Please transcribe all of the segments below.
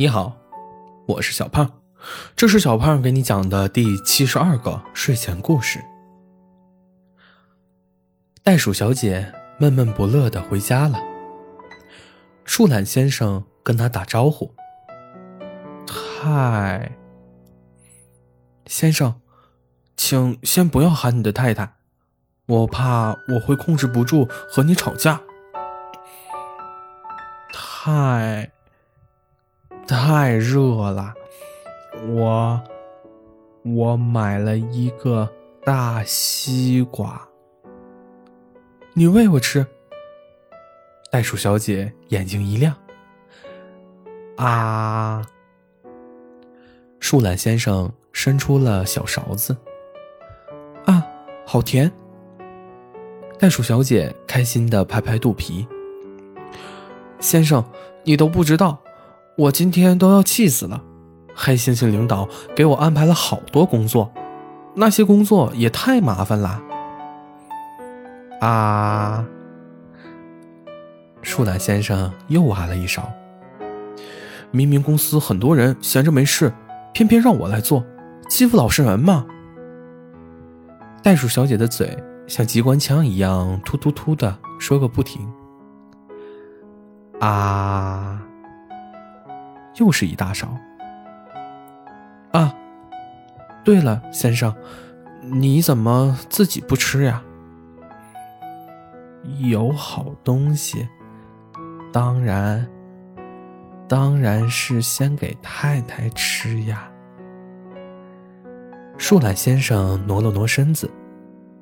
你好，我是小胖，这是小胖给你讲的第七十二个睡前故事。袋鼠小姐闷闷不乐的回家了。树懒先生跟她打招呼：“嗨，先生，请先不要喊你的太太，我怕我会控制不住和你吵架。”太。太热了，我我买了一个大西瓜，你喂我吃。袋鼠小姐眼睛一亮，啊！树懒先生伸出了小勺子，啊，好甜！袋鼠小姐开心的拍拍肚皮，先生，你都不知道。我今天都要气死了，黑猩猩领导给我安排了好多工作，那些工作也太麻烦了。啊！树懒先生又挖了一勺。明明公司很多人闲着没事，偏偏让我来做，欺负老实人嘛。袋鼠小姐的嘴像机关枪一样突突突的说个不停。啊！又是一大勺。啊，对了，先生，你怎么自己不吃呀？有好东西，当然，当然是先给太太吃呀。树懒先生挪了挪身子，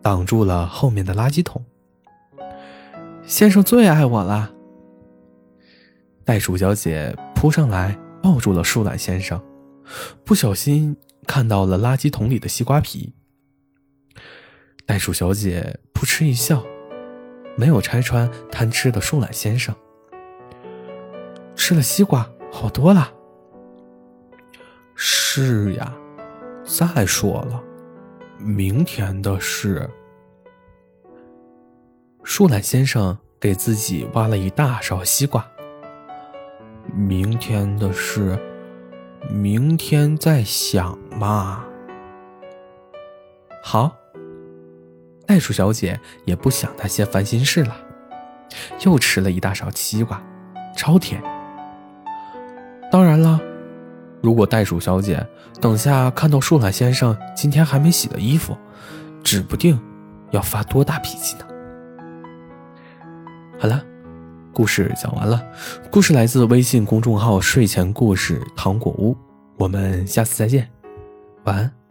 挡住了后面的垃圾桶。先生最爱我了。袋鼠小姐扑上来。抱住了树懒先生，不小心看到了垃圾桶里的西瓜皮。袋鼠小姐扑哧一笑，没有拆穿贪吃的树懒先生。吃了西瓜好多了。是呀，再说了，明天的事。树懒先生给自己挖了一大勺西瓜。明天的事，明天再想嘛。好，袋鼠小姐也不想那些烦心事了，又吃了一大勺西瓜，超甜。当然了，如果袋鼠小姐等下看到树懒先生今天还没洗的衣服，指不定要发多大脾气呢。好了。故事讲完了，故事来自微信公众号“睡前故事糖果屋”，我们下次再见，晚安。